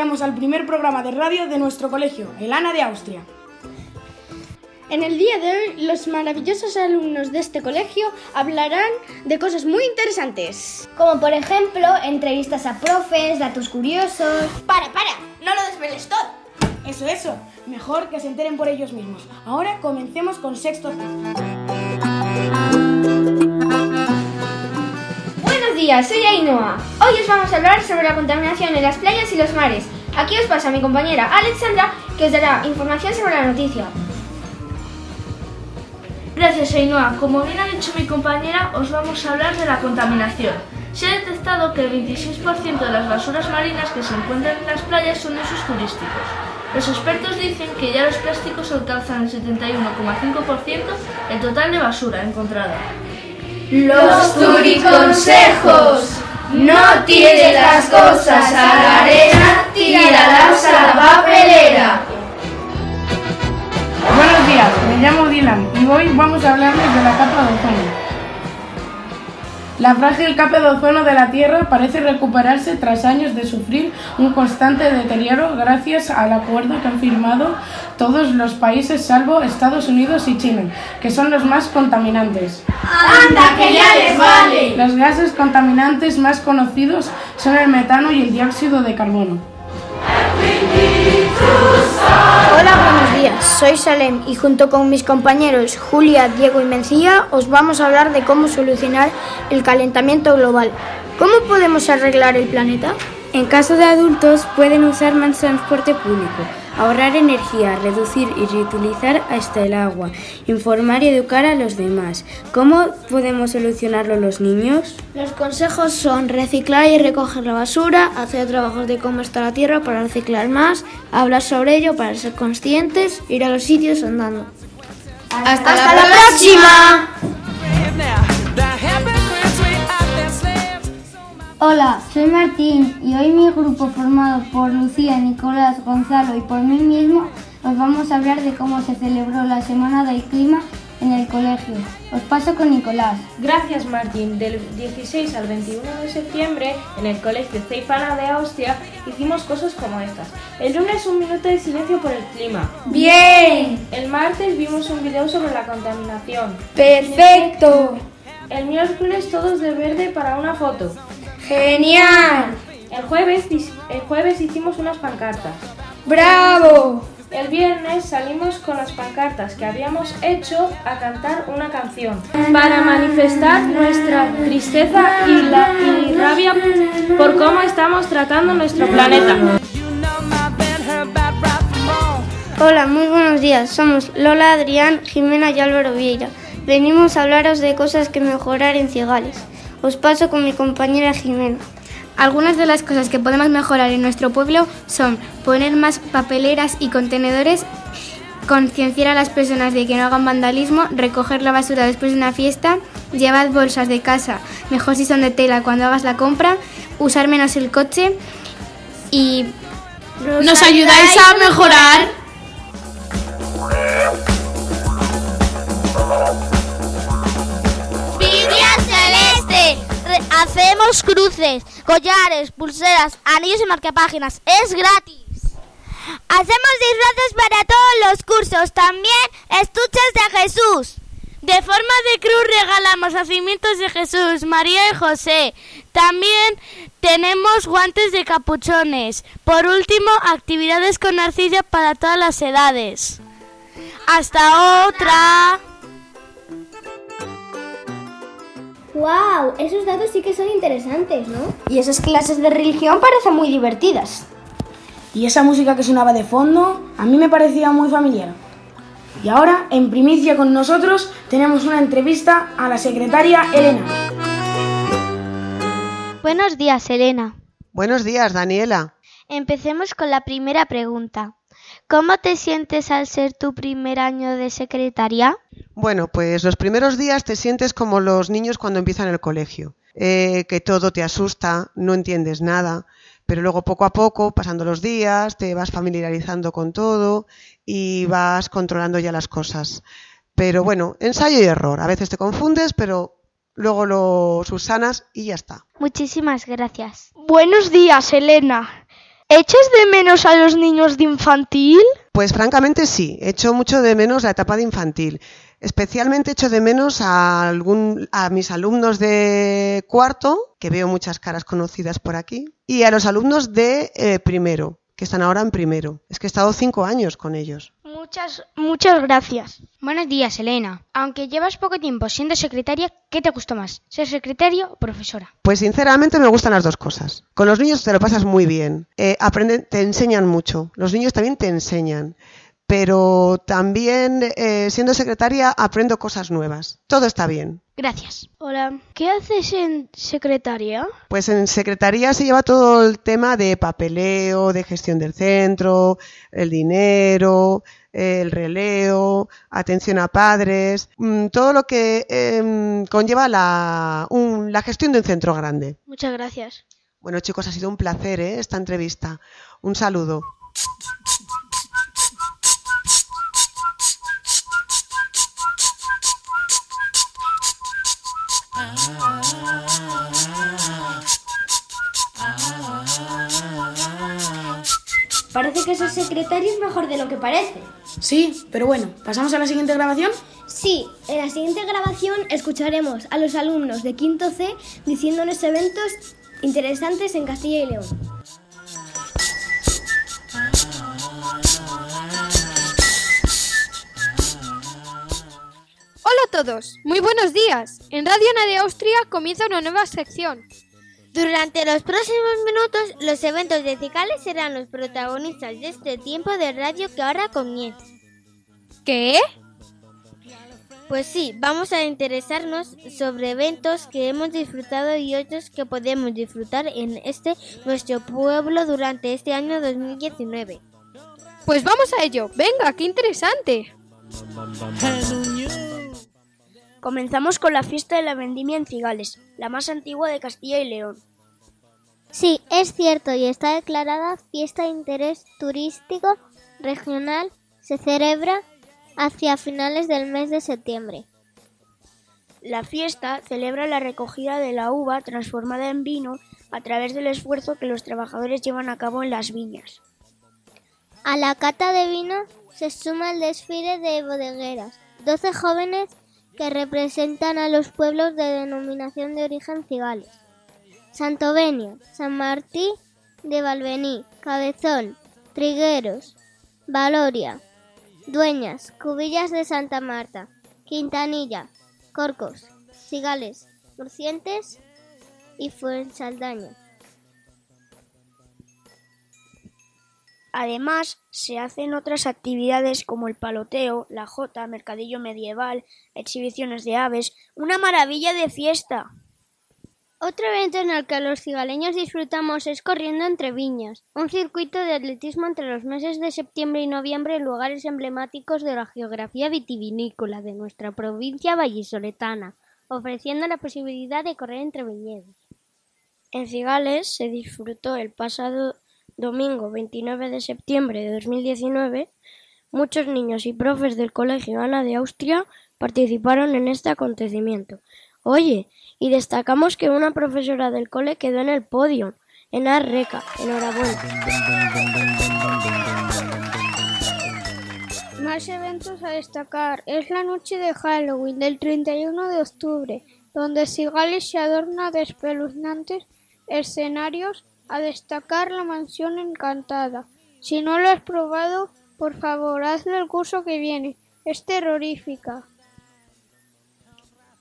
traemos al primer programa de radio de nuestro colegio, el ANA de Austria. En el día de hoy, los maravillosos alumnos de este colegio hablarán de cosas muy interesantes. Como por ejemplo, entrevistas a profes, datos curiosos. Para, para, no lo desveles todo. Eso, eso. Mejor que se enteren por ellos mismos. Ahora comencemos con sexto Buenos días, soy Ainhoa. Hoy os vamos a hablar sobre la contaminación en las playas y los mares. Aquí os pasa mi compañera Alexandra, que os dará información sobre la noticia. Gracias, Ainhoa. Como bien ha dicho mi compañera, os vamos a hablar de la contaminación. Se ha detectado que el 26% de las basuras marinas que se encuentran en las playas son usos turísticos. Los expertos dicen que ya los plásticos alcanzan el 71,5% el total de basura encontrada. Los turiconsejos. No tires las cosas a la arena, tíralas a la papelera. Buenos días, me llamo Dylan y hoy vamos a hablarles de la capa de ozono. La frágil capa de ozono de la Tierra parece recuperarse tras años de sufrir un constante deterioro gracias al acuerdo que han firmado todos los países salvo Estados Unidos y China, que son los más contaminantes. ¡Anda, que ya les vale! Los gases contaminantes más conocidos son el metano y el dióxido de carbono. Hola, buenos días. Soy Salem y junto con mis compañeros Julia, Diego y Mencía os vamos a hablar de cómo solucionar el calentamiento global. ¿Cómo podemos arreglar el planeta? En caso de adultos pueden usar más transporte público, ahorrar energía, reducir y reutilizar hasta el agua, informar y educar a los demás. ¿Cómo podemos solucionarlo los niños? Los consejos son reciclar y recoger la basura, hacer trabajos de cómo está la tierra para reciclar más, hablar sobre ello para ser conscientes, ir a los sitios andando. ¡Hasta, la, próxima! Hola, soy Martín y hoy mi grupo formado por Lucía, Nicolás, Gonzalo y por mí mismo os vamos a hablar de cómo se celebró la Semana del Clima en el colegio. Os paso con Nicolás. Gracias Martín. Del 16 al 21 de septiembre en el colegio Ceipana de Austria hicimos cosas como estas. El lunes un minuto de silencio por el clima. Bien. El martes vimos un video sobre la contaminación. Perfecto. El miércoles todos de verde para una foto. Genial. El jueves, el jueves hicimos unas pancartas. ¡Bravo! El viernes salimos con las pancartas que habíamos hecho a cantar una canción para manifestar nuestra tristeza y, la, y rabia por cómo estamos tratando nuestro planeta. Hola, muy buenos días. Somos Lola, Adrián, Jimena y Álvaro Vieira. Venimos a hablaros de cosas que mejorar en Cigales. Os paso con mi compañera Jimena. Algunas de las cosas que podemos mejorar en nuestro pueblo son poner más papeleras y contenedores, concienciar a las personas de que no hagan vandalismo, recoger la basura después de una fiesta, llevar bolsas de casa, mejor si son de tela cuando hagas la compra, usar menos el coche y... ¿Nos ayudáis a mejorar? Hacemos cruces, collares, pulseras, anillos y marcapáginas. Es gratis. Hacemos disfraces para todos los cursos, también estuches de Jesús. De forma de cruz regalamos nacimientos de Jesús, María y José. También tenemos guantes de capuchones. Por último, actividades con arcilla para todas las edades. Hasta otra. ¡Wow! Esos datos sí que son interesantes, ¿no? Y esas clases de religión parecen muy divertidas. Y esa música que sonaba de fondo a mí me parecía muy familiar. Y ahora, en primicia con nosotros, tenemos una entrevista a la secretaria Elena. Buenos días, Elena. Buenos días, Daniela. Empecemos con la primera pregunta. ¿Cómo te sientes al ser tu primer año de secretaria? Bueno, pues los primeros días te sientes como los niños cuando empiezan el colegio, eh, que todo te asusta, no entiendes nada, pero luego poco a poco, pasando los días, te vas familiarizando con todo y vas controlando ya las cosas. Pero bueno, ensayo y error. A veces te confundes, pero luego lo subsanas y ya está. Muchísimas gracias. Buenos días, Elena. ¿Echas de menos a los niños de infantil? Pues francamente sí, echo mucho de menos la etapa de infantil. Especialmente echo de menos a, algún, a mis alumnos de cuarto, que veo muchas caras conocidas por aquí, y a los alumnos de eh, primero, que están ahora en primero. Es que he estado cinco años con ellos. Muchas, muchas gracias. Buenos días, Elena. Aunque llevas poco tiempo siendo secretaria, ¿qué te gustó más? ¿Ser secretaria o profesora? Pues sinceramente me gustan las dos cosas. Con los niños te lo pasas muy bien. Eh, aprenden, te enseñan mucho. Los niños también te enseñan pero también eh, siendo secretaria aprendo cosas nuevas. Todo está bien. Gracias. Hola, ¿qué haces en secretaría? Pues en secretaría se lleva todo el tema de papeleo, de gestión del centro, el dinero, el releo, atención a padres, mm, todo lo que eh, conlleva la, un, la gestión de un centro grande. Muchas gracias. Bueno chicos, ha sido un placer ¿eh? esta entrevista. Un saludo. Parece que ser secretario es mejor de lo que parece. Sí, pero bueno, ¿pasamos a la siguiente grabación? Sí, en la siguiente grabación escucharemos a los alumnos de quinto C diciéndonos eventos interesantes en Castilla y León. Hola a todos, muy buenos días. En Radio Nadia Austria comienza una nueva sección. Durante los próximos minutos, los eventos de Cicales serán los protagonistas de este tiempo de radio que ahora comienza. ¿Qué? Pues sí, vamos a interesarnos sobre eventos que hemos disfrutado y otros que podemos disfrutar en este nuestro pueblo durante este año 2019. Pues vamos a ello. Venga, qué interesante. Comenzamos con la fiesta de la vendimia en Cigales, la más antigua de Castilla y León. Sí, es cierto y está declarada fiesta de interés turístico regional. Se celebra hacia finales del mes de septiembre. La fiesta celebra la recogida de la uva transformada en vino a través del esfuerzo que los trabajadores llevan a cabo en las viñas. A la cata de vino se suma el desfile de bodegueras, 12 jóvenes que representan a los pueblos de denominación de origen cigales. Santovenia, San Martí de Valvení, Cabezón, Trigueros, Valoria, Dueñas, Cubillas de Santa Marta, Quintanilla, Corcos, Cigales, Murcientes y Fuensaldaña. Además, se hacen otras actividades como el paloteo, la jota, mercadillo medieval, exhibiciones de aves, una maravilla de fiesta. Otro evento en el que los cigaleños disfrutamos es corriendo entre viñas, un circuito de atletismo entre los meses de septiembre y noviembre en lugares emblemáticos de la geografía vitivinícola de nuestra provincia vallisoletana, ofreciendo la posibilidad de correr entre viñedos. En Cigales se disfrutó el pasado domingo 29 de septiembre de 2019, muchos niños y profes del Colegio Ana de Austria participaron en este acontecimiento. Oye, y destacamos que una profesora del cole quedó en el podio, en Arreca. Enhorabuena. Más eventos a destacar. Es la noche de Halloween del 31 de octubre, donde Sigales se adorna de espeluznantes escenarios a destacar la mansión encantada. Si no lo has probado, por favor, hazlo el curso que viene. Es terrorífica.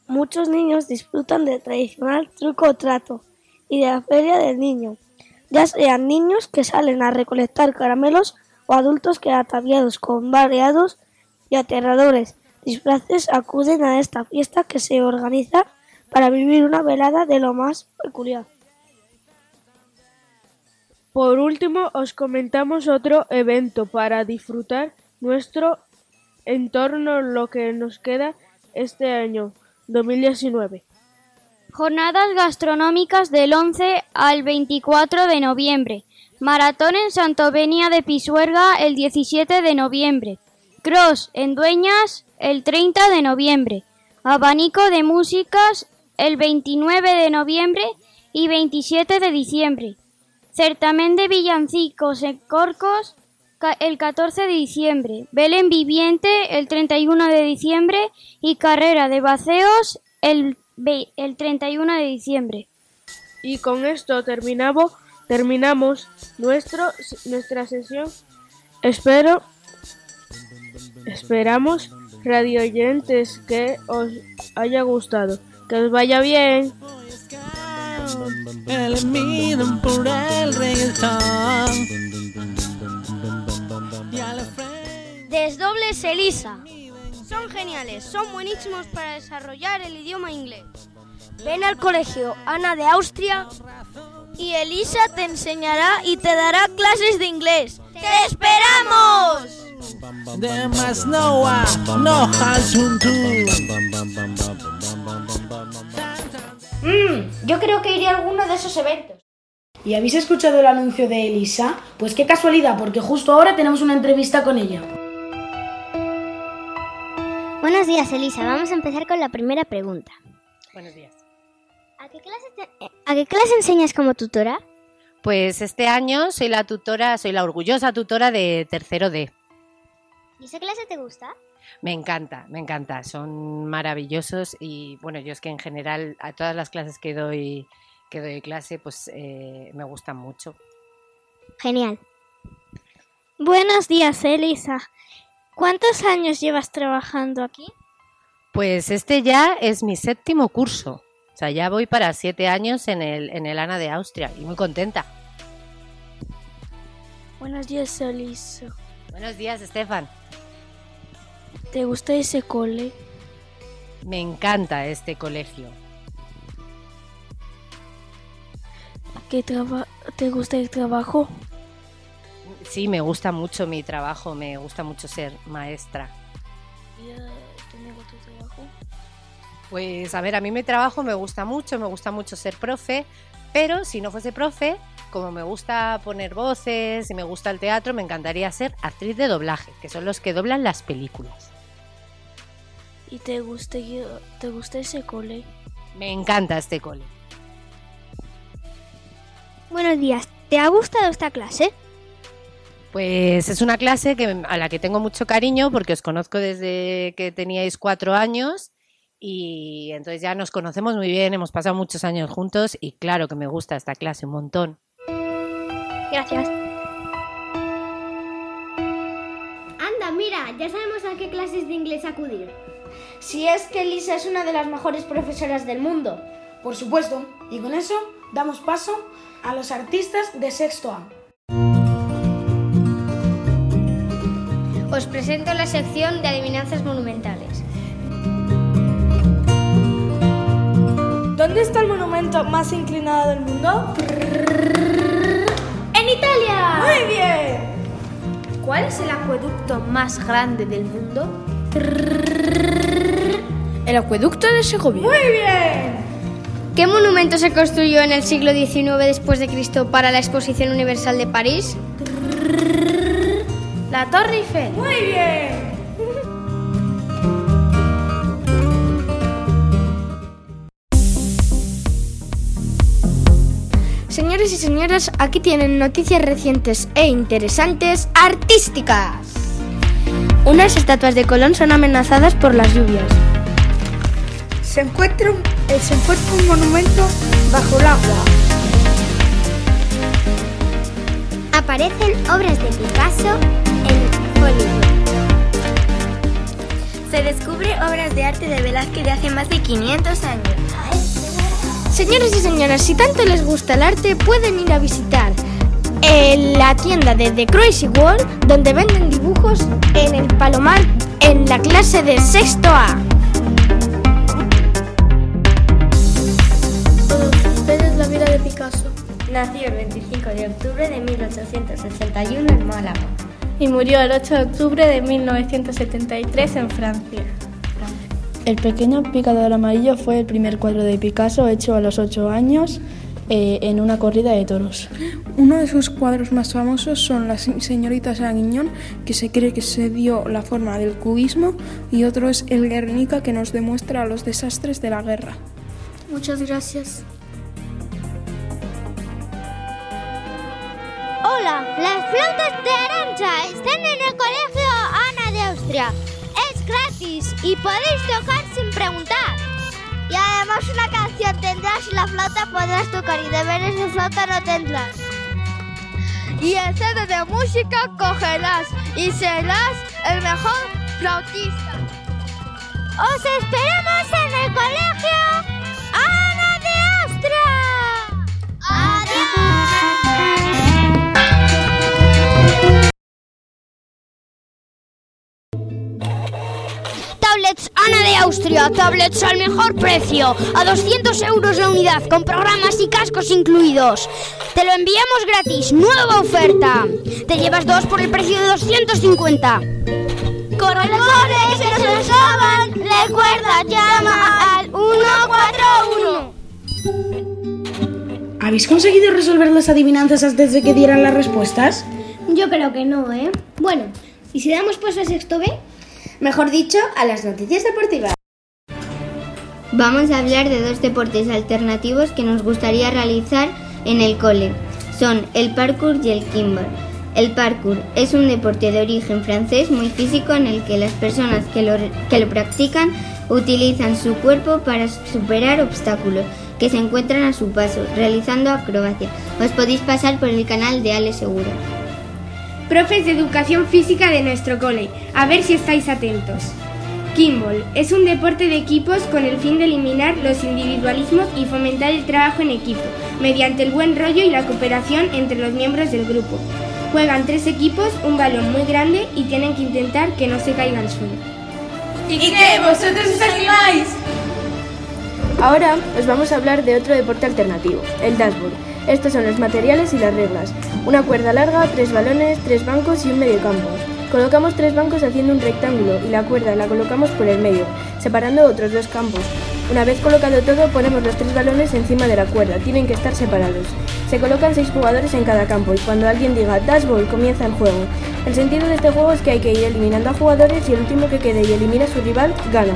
Muchos niños disfrutan del tradicional truco o trato y de la feria del niño, ya sean niños que salen a recolectar caramelos o adultos que ataviados con variados y aterradores disfraces acuden a esta fiesta que se organiza para vivir una velada de lo más peculiar. Por último, os comentamos otro evento para disfrutar nuestro entorno lo que nos queda este año 2019. Jornadas gastronómicas del 11 al 24 de noviembre. Maratón en Santovenia de Pisuerga el 17 de noviembre. Cross en Dueñas el 30 de noviembre. Abanico de músicas el 29 de noviembre y 27 de diciembre. Certamen de villancicos en Corcos el 14 de diciembre. Belén Viviente el 31 de diciembre y Carrera de Baceos el, el 31 de diciembre. Y con esto terminamos, terminamos nuestro, nuestra sesión. Espero, esperamos radio oyentes que os haya gustado. Que os vaya bien. Desdobles Elisa. Son geniales, son buenísimos para desarrollar el idioma inglés. Ven al colegio Ana de Austria y Elisa te enseñará y te dará clases de inglés. ¡Te esperamos! Mmm, yo creo que iré a alguno de esos eventos. ¿Y habéis escuchado el anuncio de Elisa? Pues qué casualidad, porque justo ahora tenemos una entrevista con ella. Buenos días, Elisa. Vamos a empezar con la primera pregunta. Buenos días. ¿A qué clase, ¿a qué clase enseñas como tutora? Pues este año soy la tutora, soy la orgullosa tutora de tercero D. ¿Y esa clase te gusta? Me encanta, me encanta. Son maravillosos y bueno, yo es que en general a todas las clases que doy, que doy clase, pues eh, me gustan mucho. Genial. Buenos días, Elisa. ¿Cuántos años llevas trabajando aquí? Pues este ya es mi séptimo curso. O sea, ya voy para siete años en el, en el ANA de Austria y muy contenta. Buenos días, Elisa. Buenos días, Estefan. ¿Te gusta ese cole? Me encanta este colegio. ¿Qué ¿Te gusta el trabajo? Sí, me gusta mucho mi trabajo, me gusta mucho ser maestra. ¿Y tu trabajo? Pues a ver, a mí mi trabajo me gusta mucho, me gusta mucho ser profe, pero si no fuese profe, como me gusta poner voces y me gusta el teatro, me encantaría ser actriz de doblaje, que son los que doblan las películas. ¿Y te gusta, te gusta ese cole? Me encanta este cole. Buenos días, ¿te ha gustado esta clase? Pues es una clase que, a la que tengo mucho cariño porque os conozco desde que teníais cuatro años y entonces ya nos conocemos muy bien, hemos pasado muchos años juntos y claro que me gusta esta clase un montón. Gracias. Anda, mira, ya sabemos a qué clases de inglés acudir. Si es que Lisa es una de las mejores profesoras del mundo. Por supuesto, y con eso damos paso a los artistas de sexto A. Os presento la sección de adivinanzas monumentales. ¿Dónde está el monumento más inclinado del mundo? ¡En Italia! ¡Muy bien! ¿Cuál es el acueducto más grande del mundo? El acueducto de Segovia. ¡Muy bien! ¿Qué monumento se construyó en el siglo XIX después de Cristo para la Exposición Universal de París? La Torre Eiffel. Muy bien. Señores y señoras, aquí tienen noticias recientes e interesantes artísticas. Unas estatuas de Colón son amenazadas por las lluvias. Se encuentra un, eh, se encuentra un monumento bajo el agua. Aparecen obras de Picasso en Hollywood. Se descubre obras de arte de Velázquez de hace más de 500 años. Señores y señoras, si tanto les gusta el arte, pueden ir a visitar eh, la tienda de The Crazy World, donde venden dibujos en el Palomar en la clase de sexto A. Nació el 25 de octubre de 1861 en Málaga. Y murió el 8 de octubre de 1973 en Francia. El pequeño picador amarillo fue el primer cuadro de Picasso hecho a los 8 años eh, en una corrida de toros. Uno de sus cuadros más famosos son La señorita Sanguiñón, que se cree que se dio la forma del cubismo, y otro es El Guernica, que nos demuestra los desastres de la guerra. Muchas gracias. Las flautas de Arancha están en el colegio Ana de Austria. Es gratis y podéis tocar sin preguntar. Y además una canción tendrás y la flauta podrás tocar y deberes de flauta no tendrás. Y el CD de música cogerás y serás el mejor flautista. ¡Os esperamos en el colegio Tablets Ana de Austria, tablets al mejor precio, a 200 euros la unidad, con programas y cascos incluidos. Te lo enviamos gratis, nueva oferta. Te llevas dos por el precio de 250. ¡Corre, corre, que se nos acaban! Recuerda, llama al 141. ¿Habéis conseguido resolver las adivinanzas antes de que dieran las respuestas? Yo creo que no, ¿eh? Bueno, ¿y si damos paso a sexto B? Mejor dicho, a las noticias deportivas. Vamos a hablar de dos deportes alternativos que nos gustaría realizar en el cole. Son el parkour y el kimball. El parkour es un deporte de origen francés muy físico en el que las personas que lo, que lo practican utilizan su cuerpo para superar obstáculos que se encuentran a su paso, realizando acrobacia. Os podéis pasar por el canal de Ale Segura. Profes de educación física de nuestro cole, a ver si estáis atentos. Kimball es un deporte de equipos con el fin de eliminar los individualismos y fomentar el trabajo en equipo, mediante el buen rollo y la cooperación entre los miembros del grupo. Juegan tres equipos, un balón muy grande y tienen que intentar que no se caiga al suelo. ¿Y qué? ¿Vosotros os animáis? Ahora os vamos a hablar de otro deporte alternativo, el dashboard. Estos son los materiales y las reglas. Una cuerda larga, tres balones, tres bancos y un mediocampo. Colocamos tres bancos haciendo un rectángulo y la cuerda la colocamos por el medio, separando otros dos campos. Una vez colocado todo, ponemos los tres balones encima de la cuerda, tienen que estar separados. Se colocan seis jugadores en cada campo y cuando alguien diga dashball comienza el juego. El sentido de este juego es que hay que ir eliminando a jugadores y el último que quede y elimina a su rival gana.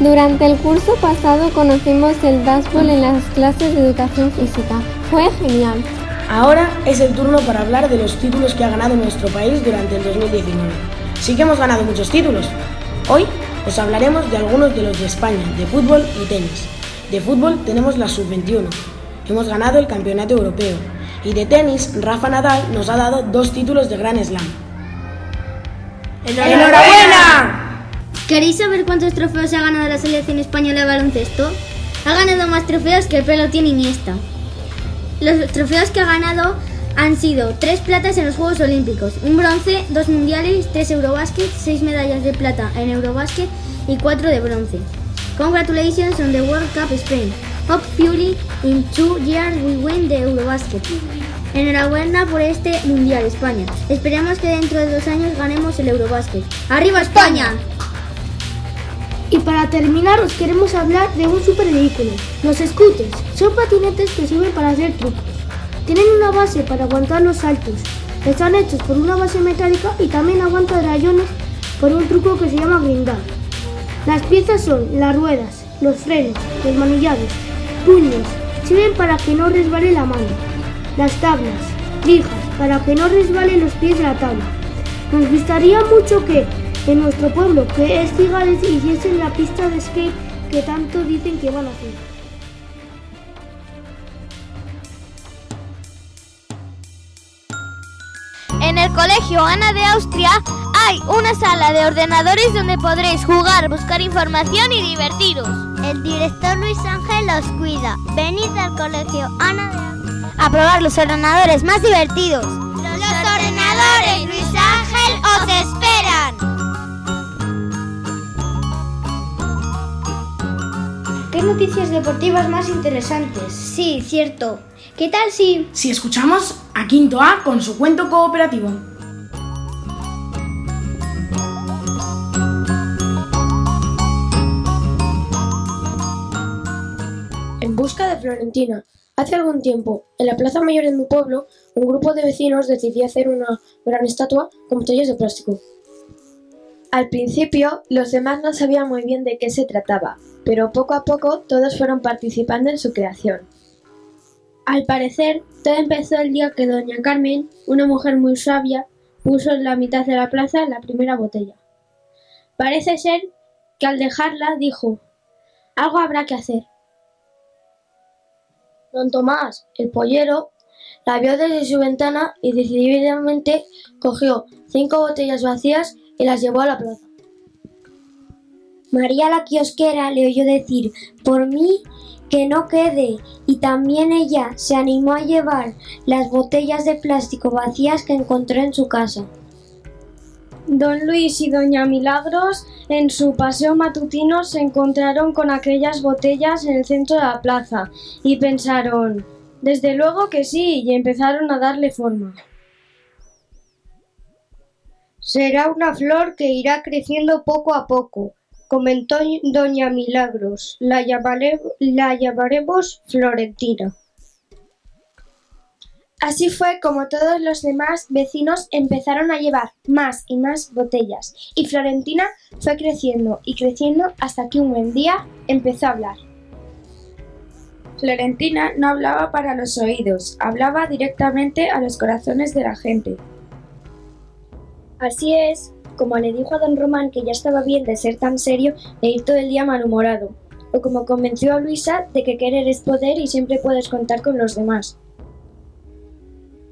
Durante el curso pasado conocimos el dashball en las clases de educación física. Fue genial. Ahora es el turno para hablar de los títulos que ha ganado nuestro país durante el 2019. Sí que hemos ganado muchos títulos. Hoy os hablaremos de algunos de los de España, de fútbol y tenis. De fútbol tenemos la sub-21. Hemos ganado el campeonato europeo. Y de tenis, Rafa Nadal nos ha dado dos títulos de Gran Slam. ¡Enhorabuena! ¿Queréis saber cuántos trofeos ha ganado la selección española de baloncesto? Ha ganado más trofeos que el pelo tiene Iniesta. Los trofeos que ha ganado han sido tres platas en los Juegos Olímpicos, un bronce, dos mundiales, tres Eurobasket, seis medallas de plata en Eurobasket y cuatro de bronce. Congratulations on the World Cup Spain. Hopefully in two years we win the Eurobasket. Enhorabuena por este mundial, España. Esperamos que dentro de dos años ganemos el Eurobasket. ¡Arriba España! Para terminar os queremos hablar de un super vehículo, los scooters. Son patinetes que sirven para hacer trucos. Tienen una base para aguantar los saltos. Están hechos por una base metálica y también aguantan rayones por un truco que se llama grindar. Las piezas son las ruedas, los frenos, los manillares, puños, sirven para que no resbale la mano. Las tablas, lijas, para que no resbalen los pies de la tabla. Nos gustaría mucho que en nuestro pueblo, que es Cigales, hiciesen la pista de skate que tanto dicen que van a hacer. En el colegio Ana de Austria hay una sala de ordenadores donde podréis jugar, buscar información y divertiros. El director Luis Ángel os cuida. Venid al colegio Ana de Austria. A probar los ordenadores más divertidos. Los ordenadores Luis Ángel os esperan. ¿Qué noticias deportivas más interesantes? Sí, cierto. ¿Qué tal si... Si escuchamos a Quinto A con su cuento cooperativo. En busca de Florentina. Hace algún tiempo, en la plaza mayor de mi pueblo, un grupo de vecinos decidió hacer una gran estatua con botellas de plástico. Al principio, los demás no sabían muy bien de qué se trataba, pero poco a poco todos fueron participando en su creación. Al parecer, todo empezó el día que doña Carmen, una mujer muy sabia, puso en la mitad de la plaza la primera botella. Parece ser que al dejarla dijo, algo habrá que hacer. Don Tomás, el pollero, la vio desde su ventana y decididamente cogió cinco botellas vacías y las llevó a la plaza. María la kiosquera le oyó decir, por mí que no quede, y también ella se animó a llevar las botellas de plástico vacías que encontró en su casa. Don Luis y Doña Milagros en su paseo matutino se encontraron con aquellas botellas en el centro de la plaza y pensaron, desde luego que sí, y empezaron a darle forma. Será una flor que irá creciendo poco a poco, comentó doña Milagros. La, la llamaremos Florentina. Así fue como todos los demás vecinos empezaron a llevar más y más botellas, y Florentina fue creciendo y creciendo hasta que un buen día empezó a hablar. Florentina no hablaba para los oídos, hablaba directamente a los corazones de la gente. Así es, como le dijo a don Román que ya estaba bien de ser tan serio e ir todo el día malhumorado, o como convenció a Luisa de que querer es poder y siempre puedes contar con los demás.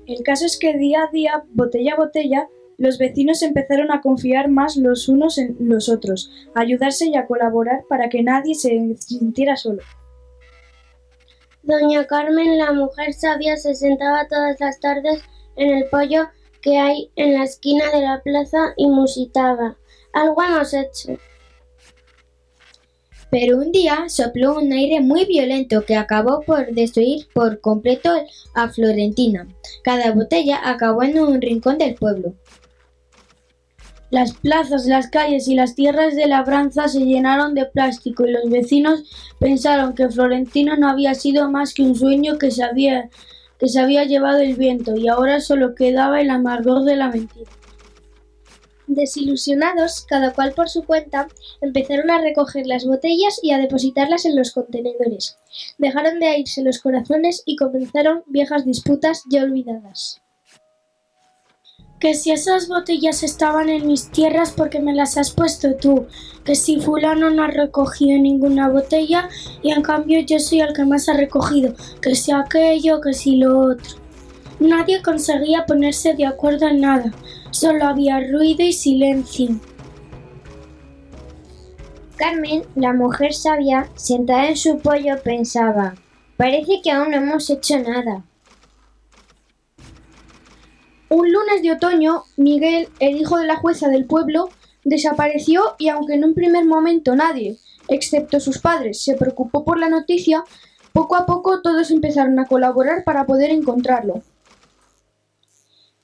El caso es que día a día, botella a botella, los vecinos empezaron a confiar más los unos en los otros, a ayudarse y a colaborar para que nadie se sintiera solo. Doña Carmen, la mujer sabia, se sentaba todas las tardes en el pollo que hay en la esquina de la plaza y musitaba. Algo hemos hecho. Pero un día sopló un aire muy violento que acabó por destruir por completo a Florentina. Cada botella acabó en un rincón del pueblo. Las plazas, las calles y las tierras de labranza se llenaron de plástico y los vecinos pensaron que Florentina no había sido más que un sueño que se había, que se había llevado el viento y ahora solo quedaba el amargor de la mentira. Desilusionados, cada cual por su cuenta, empezaron a recoger las botellas y a depositarlas en los contenedores. Dejaron de irse los corazones y comenzaron viejas disputas ya olvidadas. Que si esas botellas estaban en mis tierras porque me las has puesto tú, que si fulano no ha recogido ninguna botella y en cambio yo soy el que más ha recogido, que si aquello, que si lo otro. Nadie conseguía ponerse de acuerdo en nada. Solo había ruido y silencio. Carmen, la mujer sabia, sentada en su pollo, pensaba, parece que aún no hemos hecho nada. Un lunes de otoño, Miguel, el hijo de la jueza del pueblo, desapareció y aunque en un primer momento nadie, excepto sus padres, se preocupó por la noticia, poco a poco todos empezaron a colaborar para poder encontrarlo.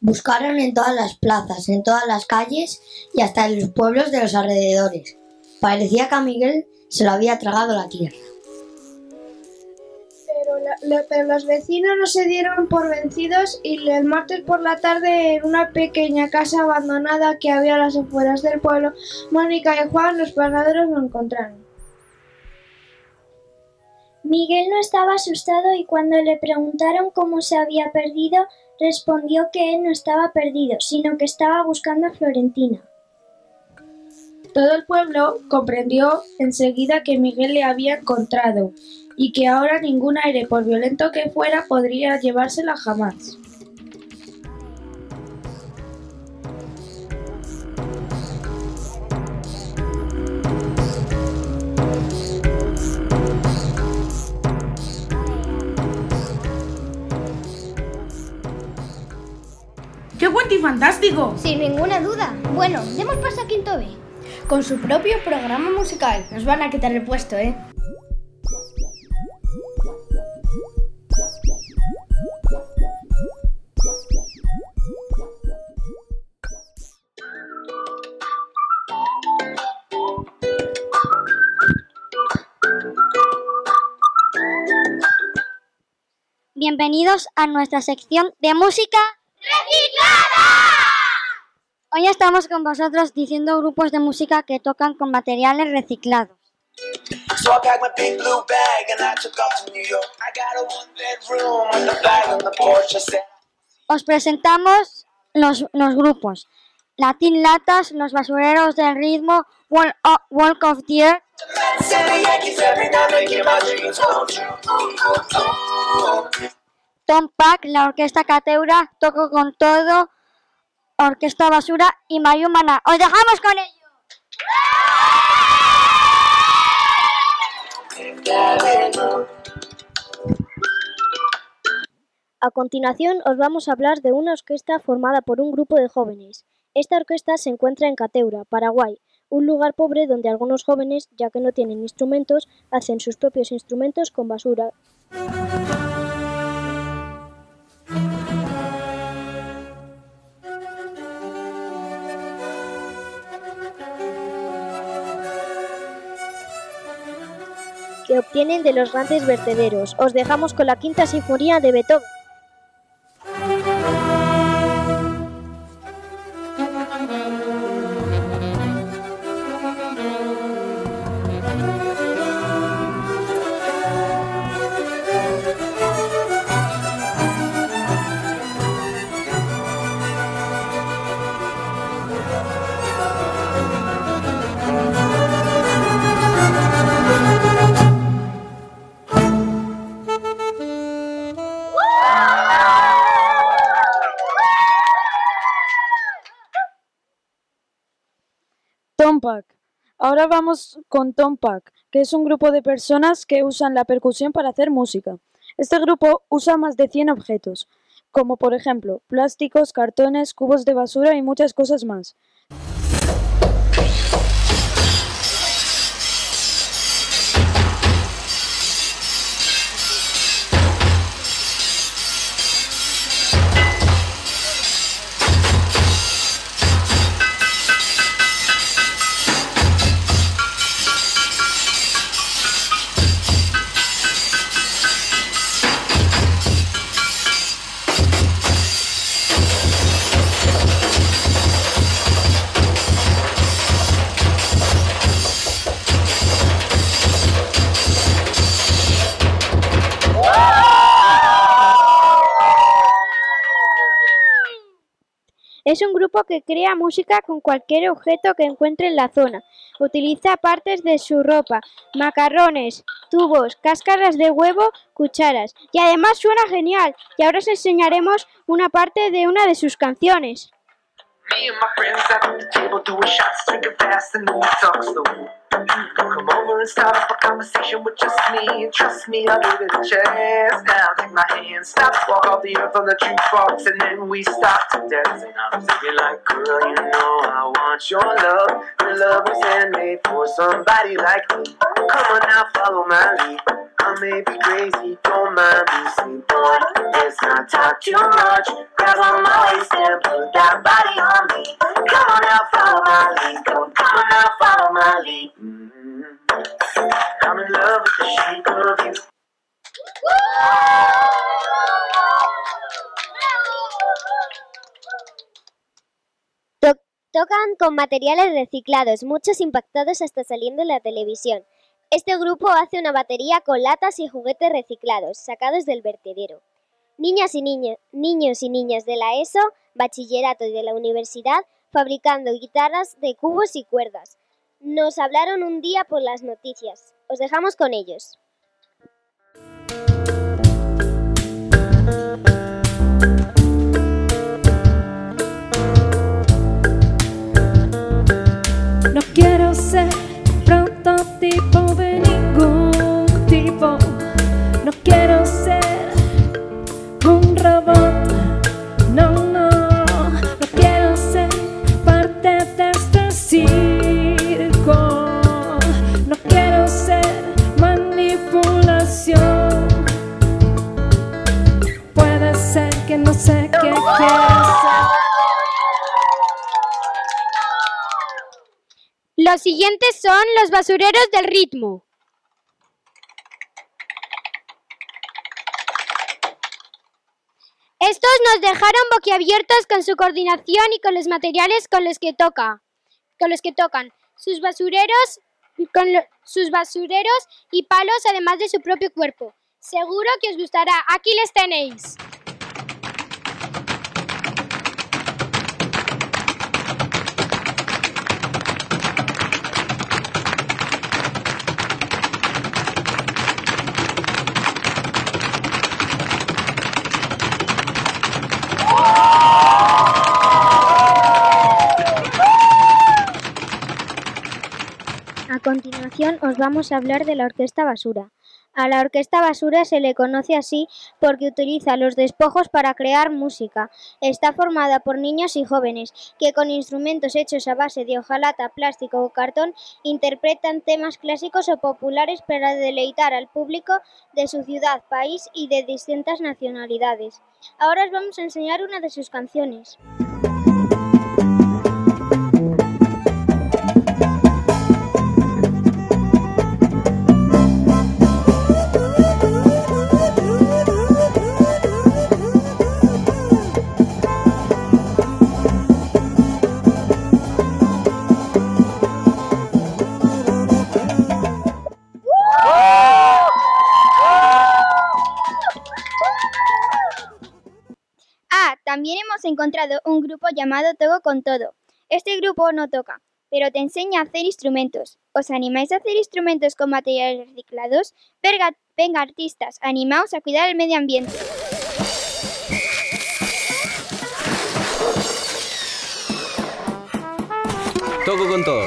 Buscaron en todas las plazas, en todas las calles y hasta en los pueblos de los alrededores. Parecía que a Miguel se lo había tragado la tierra. Pero, los vecinos no se dieron por vencidos y el martes por la tarde en una pequeña casa abandonada que había a las afueras del pueblo, Mónica y Juan, los panaderos, lo encontraron. Miguel no estaba asustado y cuando le preguntaron cómo se había perdido, respondió que él no estaba perdido, sino que estaba buscando a Florentina. Todo el pueblo comprendió enseguida que Miguel le había encontrado y que ahora ningún aire, por violento que fuera, podría llevársela jamás. ¡Qué y fantástico! Sin ninguna duda. Bueno, demos paso a Quinto B. Con su propio programa musical. Nos van a quitar el puesto, ¿eh? Bienvenidos a nuestra sección de música reciclada. Hoy estamos con vosotros diciendo grupos de música que tocan con materiales reciclados. So I packed my big blue bag and I took off to New York. I got a one bedroom with a bag on the porch. I said, Os presentamos los, los grupos. Latin Latas, Los Basureros del Ritmo, Walk of, Walk of the Earth, Tom Pack, la Orquesta Cateura, Toco con Todo, Orquesta Basura y Mayumana. ¡Os dejamos con ello! A continuación os vamos a hablar de una orquesta formada por un grupo de jóvenes. Esta orquesta se encuentra en Cateura, Paraguay, un lugar pobre donde algunos jóvenes, ya que no tienen instrumentos, hacen sus propios instrumentos con basura. Que obtienen de los grandes vertederos. Os dejamos con la quinta sinfonía de Beethoven. Ahora vamos con Tom Pack, que es un grupo de personas que usan la percusión para hacer música. Este grupo usa más de 100 objetos, como por ejemplo plásticos, cartones, cubos de basura y muchas cosas más. Que crea música con cualquier objeto que encuentre en la zona. Utiliza partes de su ropa, macarrones, tubos, cáscaras de huevo, cucharas. Y además suena genial. Y ahora os enseñaremos una parte de una de sus canciones. Me and my friends sat at the table doing shots, drinking fast, and then we talk slow. Come over and start up a conversation with just me. Trust me, I'll give it a chance. Now take my hand, stop, walk off the earth on the jukebox, and then we start to dance. And I'm thinking like, girl, you know I want your love. Your love was handmade for somebody like me. Come on now, follow my lead. Tocan con materiales reciclados, muchos impactados hasta saliendo en la televisión. Este grupo hace una batería con latas y juguetes reciclados, sacados del vertedero. Niñas y niños, niños y niñas de la ESO, bachillerato y de la universidad fabricando guitarras de cubos y cuerdas. Nos hablaron un día por las noticias. Os dejamos con ellos. Quiero ser un robot. No, no. No quiero ser parte de este circo. No quiero ser manipulación. Puede ser que no sé qué quiero ser. Los siguientes son los basureros del ritmo. Estos nos dejaron boquiabiertos con su coordinación y con los materiales con los que toca, con los que tocan. Sus basureros, con sus basureros y palos, además de su propio cuerpo. Seguro que os gustará. Aquí les tenéis. Continuación os vamos a hablar de la Orquesta Basura. A la Orquesta Basura se le conoce así porque utiliza los despojos para crear música. Está formada por niños y jóvenes que con instrumentos hechos a base de hojalata, plástico o cartón interpretan temas clásicos o populares para deleitar al público de su ciudad, país y de distintas nacionalidades. Ahora os vamos a enseñar una de sus canciones. Encontrado un grupo llamado Togo con Todo. Este grupo no toca, pero te enseña a hacer instrumentos. ¿Os animáis a hacer instrumentos con materiales reciclados? Venga, venga artistas, animaos a cuidar el medio ambiente. Toco con todo.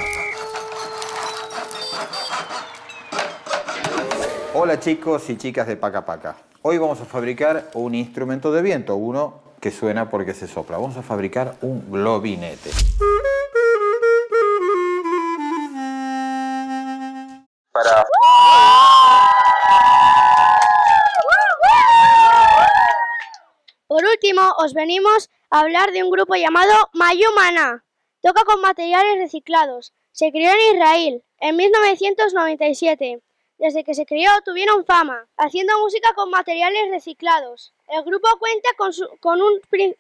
Hola chicos y chicas de Paca Paca. Hoy vamos a fabricar un instrumento de viento, uno que suena porque se sopla. Vamos a fabricar un globinete. Para Por último, os venimos a hablar de un grupo llamado Mayumana. Toca con materiales reciclados. Se crió en Israel en 1997. Desde que se crió tuvieron fama, haciendo música con materiales reciclados. El grupo cuenta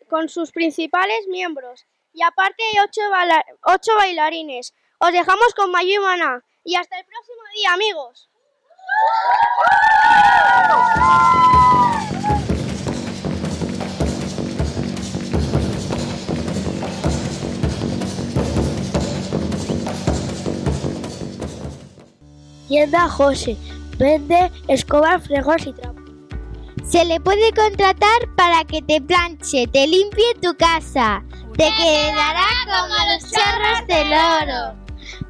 con, sus principales miembros y aparte hay ocho, baila- ocho bailarines. Os dejamos con Mayumana y hasta el próximo día, amigos. Tienda José. Vende escobas, fregos y trapos. Se le puede contratar para que te planche, te limpie tu casa. Te quedará como los chorros del oro.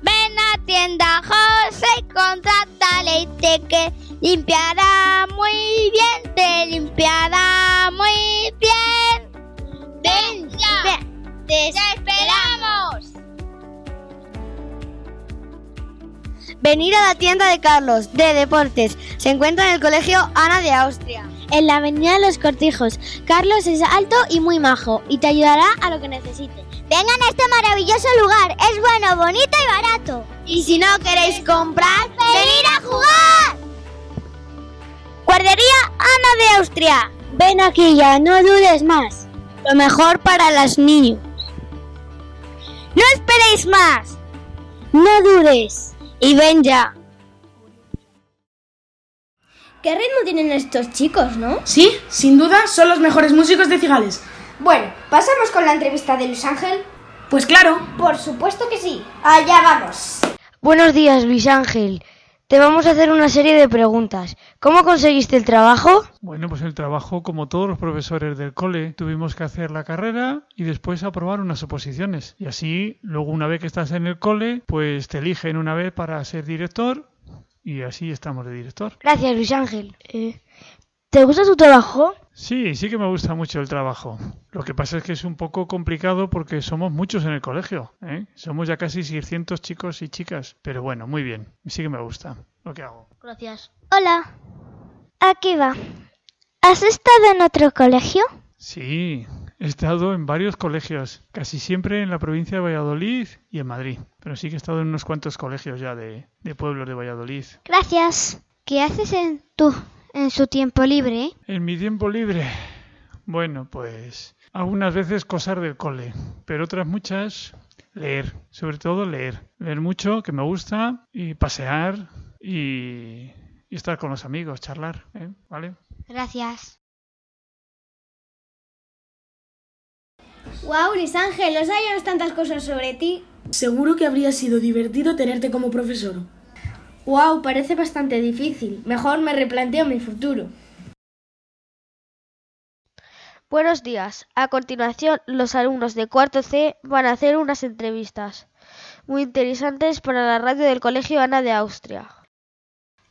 Ven a tienda José y contrátale y te que limpiará muy bien, te limpiará muy bien. Ven ya, te esperamos. Venir a la tienda de Carlos, de deportes. Se encuentra en el colegio Ana de Austria. En la avenida los Cortijos. Carlos es alto y muy majo y te ayudará a lo que necesites. Vengan a este maravilloso lugar, es bueno, bonito y barato. Y si no queréis comprar, ¡Venid a jugar! Guardería Ana de Austria. Ven aquí ya, no dudes más. Lo mejor para los niños. No esperéis más. No dudes. Y ven ya. ¿Qué ritmo tienen estos chicos, no? Sí, sin duda son los mejores músicos de Cigales. Bueno, ¿pasamos con la entrevista de Luis Ángel? Pues claro. Por supuesto que sí. Allá vamos. Buenos días, Luis Ángel. Te vamos a hacer una serie de preguntas. ¿Cómo conseguiste el trabajo? Bueno, pues el trabajo, como todos los profesores del cole, tuvimos que hacer la carrera y después aprobar unas oposiciones. Y así, luego una vez que estás en el cole, pues te eligen una vez para ser director y así estamos de director. Gracias, Luis Ángel. Eh, ¿Te gusta tu trabajo? Sí, sí que me gusta mucho el trabajo. Lo que pasa es que es un poco complicado porque somos muchos en el colegio. ¿eh? Somos ya casi 600 chicos y chicas. Pero bueno, muy bien. Sí que me gusta lo que hago. Gracias. Hola. Aquí va. ¿Has estado en otro colegio? Sí, he estado en varios colegios, casi siempre en la provincia de Valladolid y en Madrid. Pero sí que he estado en unos cuantos colegios ya de, de pueblos de Valladolid. Gracias. ¿Qué haces en tu en su tiempo libre? En mi tiempo libre, Bueno, pues algunas veces cosas del cole, pero otras muchas leer, sobre todo leer. Leer mucho, que me gusta, y pasear y, y estar con los amigos, charlar, ¿eh? ¿vale? Gracias. Wow, Luis Ángel, no sabíamos tantas cosas sobre ti. Seguro que habría sido divertido tenerte como profesor. Wow, parece bastante difícil. Mejor me replanteo mi futuro. Buenos días. A continuación, los alumnos de cuarto C van a hacer unas entrevistas muy interesantes para la radio del Colegio Ana de Austria.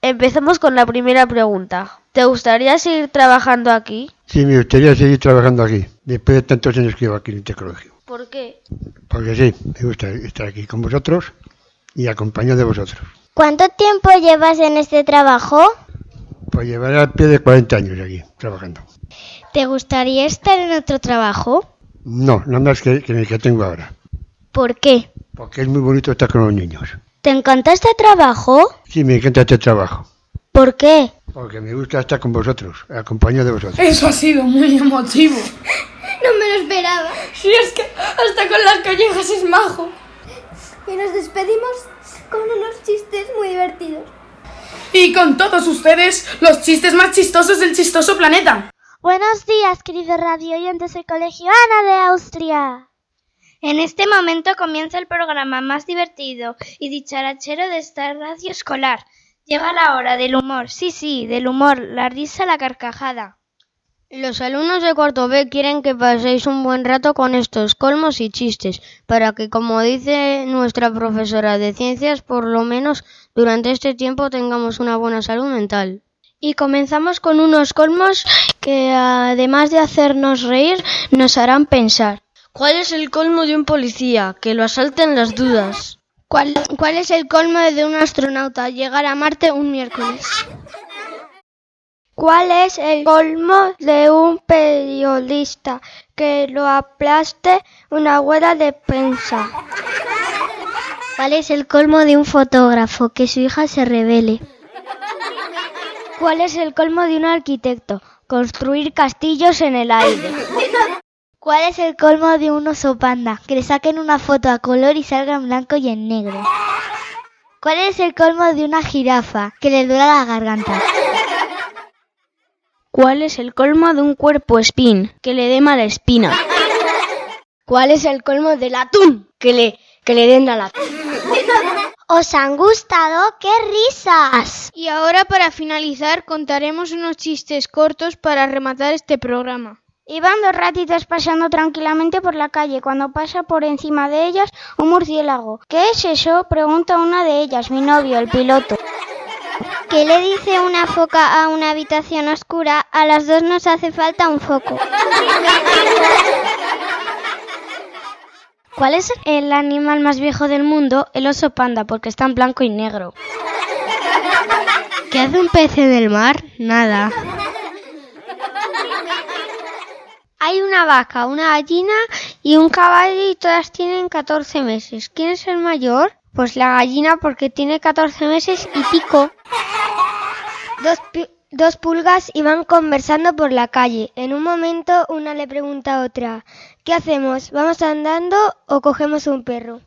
Empezamos con la primera pregunta. ¿Te gustaría seguir trabajando aquí? Sí, me gustaría seguir trabajando aquí, después de tantos años que llevo aquí en este colegio. ¿Por qué? Porque sí, me gusta estar aquí con vosotros y acompañado de vosotros. ¿Cuánto tiempo llevas en este trabajo? Pues llevaré al pie de 40 años aquí, trabajando. ¿Te gustaría estar en otro trabajo? No, nada más que, que en el que tengo ahora. ¿Por qué? Porque es muy bonito estar con los niños. ¿Te encanta este trabajo? Sí, me encanta este trabajo. ¿Por qué? Porque me gusta estar con vosotros, acompañado de vosotros. Eso ha sido muy emotivo. No me lo esperaba. Sí, es que hasta con las callejas es majo. Y nos despedimos con unos chistes muy divertidos. Y con todos ustedes, los chistes más chistosos del chistoso planeta. Buenos días, querido radio oyentes del Colegio Ana de Austria. En este momento comienza el programa más divertido y dicharachero de esta radio escolar. Llega la hora del humor, sí, sí, del humor, la risa, la carcajada. Los alumnos de cuarto B quieren que paséis un buen rato con estos colmos y chistes, para que, como dice nuestra profesora de ciencias, por lo menos durante este tiempo tengamos una buena salud mental. Y comenzamos con unos colmos que, además de hacernos reír, nos harán pensar. ¿Cuál es el colmo de un policía? Que lo asalten las dudas. ¿Cuál, ¿Cuál, es el colmo de un astronauta? Llegar a Marte un miércoles. ¿Cuál es el colmo de un periodista? Que lo aplaste una huela de prensa. ¿Cuál es el colmo de un fotógrafo? Que su hija se revele. ¿Cuál es el colmo de un arquitecto? Construir castillos en el aire. ¿Cuál es el colmo de un oso panda? Que le saquen una foto a color y salga en blanco y en negro. ¿Cuál es el colmo de una jirafa? Que le duela la garganta. ¿Cuál es el colmo de un cuerpo espín? Que le dé mala espina. ¿Cuál es el colmo del atún? Que le, que le den la atún. ¿Os han gustado? ¡Qué risas! Y ahora para finalizar contaremos unos chistes cortos para rematar este programa. Iban dos ratitas pasando tranquilamente por la calle cuando pasa por encima de ellas un murciélago. ¿Qué es eso? pregunta una de ellas, mi novio, el piloto. ¿Qué le dice una foca a una habitación oscura? A las dos nos hace falta un foco. ¿Cuál es el animal más viejo del mundo? El oso panda, porque está en blanco y negro. ¿Qué hace un pez en el mar? Nada. Hay una vaca, una gallina y un caballo y todas tienen 14 meses. ¿Quién es el mayor? Pues la gallina porque tiene 14 meses y pico. Dos, dos, pulgas iban conversando por la calle. En un momento una le pregunta a otra, ¿qué hacemos? ¿Vamos andando o cogemos un perro?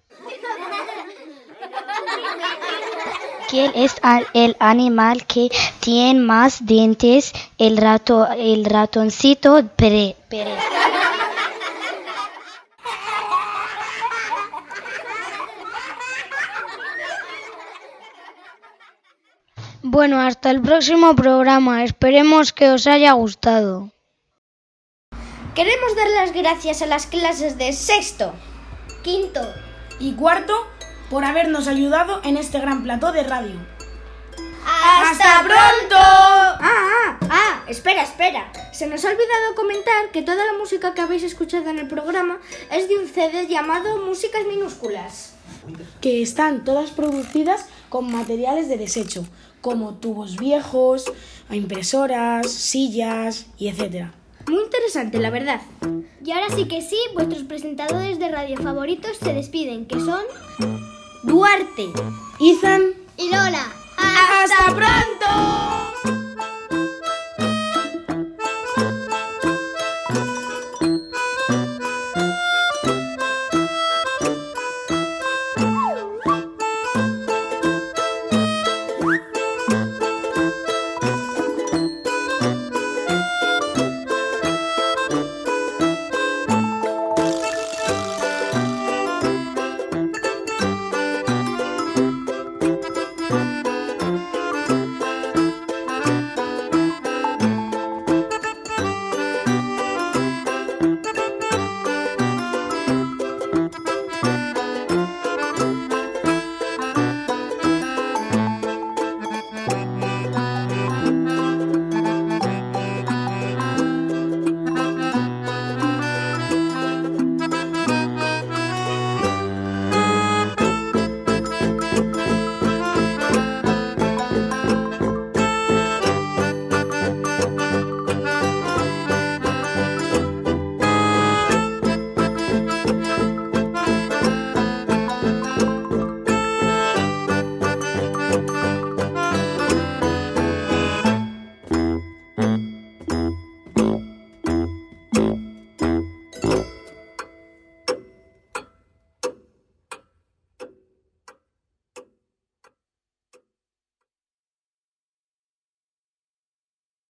¿Quién es el animal que tiene más dientes? El, rato, el ratoncito. Bueno, hasta el próximo programa. Esperemos que os haya gustado. Queremos dar las gracias a las clases de sexto, quinto y cuarto por habernos ayudado en este gran plató de radio. ¡Hasta pronto! Ah, ah, ah, espera, espera. Se nos ha olvidado comentar que toda la música que habéis escuchado en el programa es de un CD llamado Músicas Minúsculas. Que están todas producidas con materiales de desecho, como tubos viejos, impresoras, sillas y etcétera. Muy interesante, la verdad. Y ahora sí que sí, vuestros presentadores de radio favoritos se despiden, que son Duarte, Ethan y Lola. ¡Hasta pronto!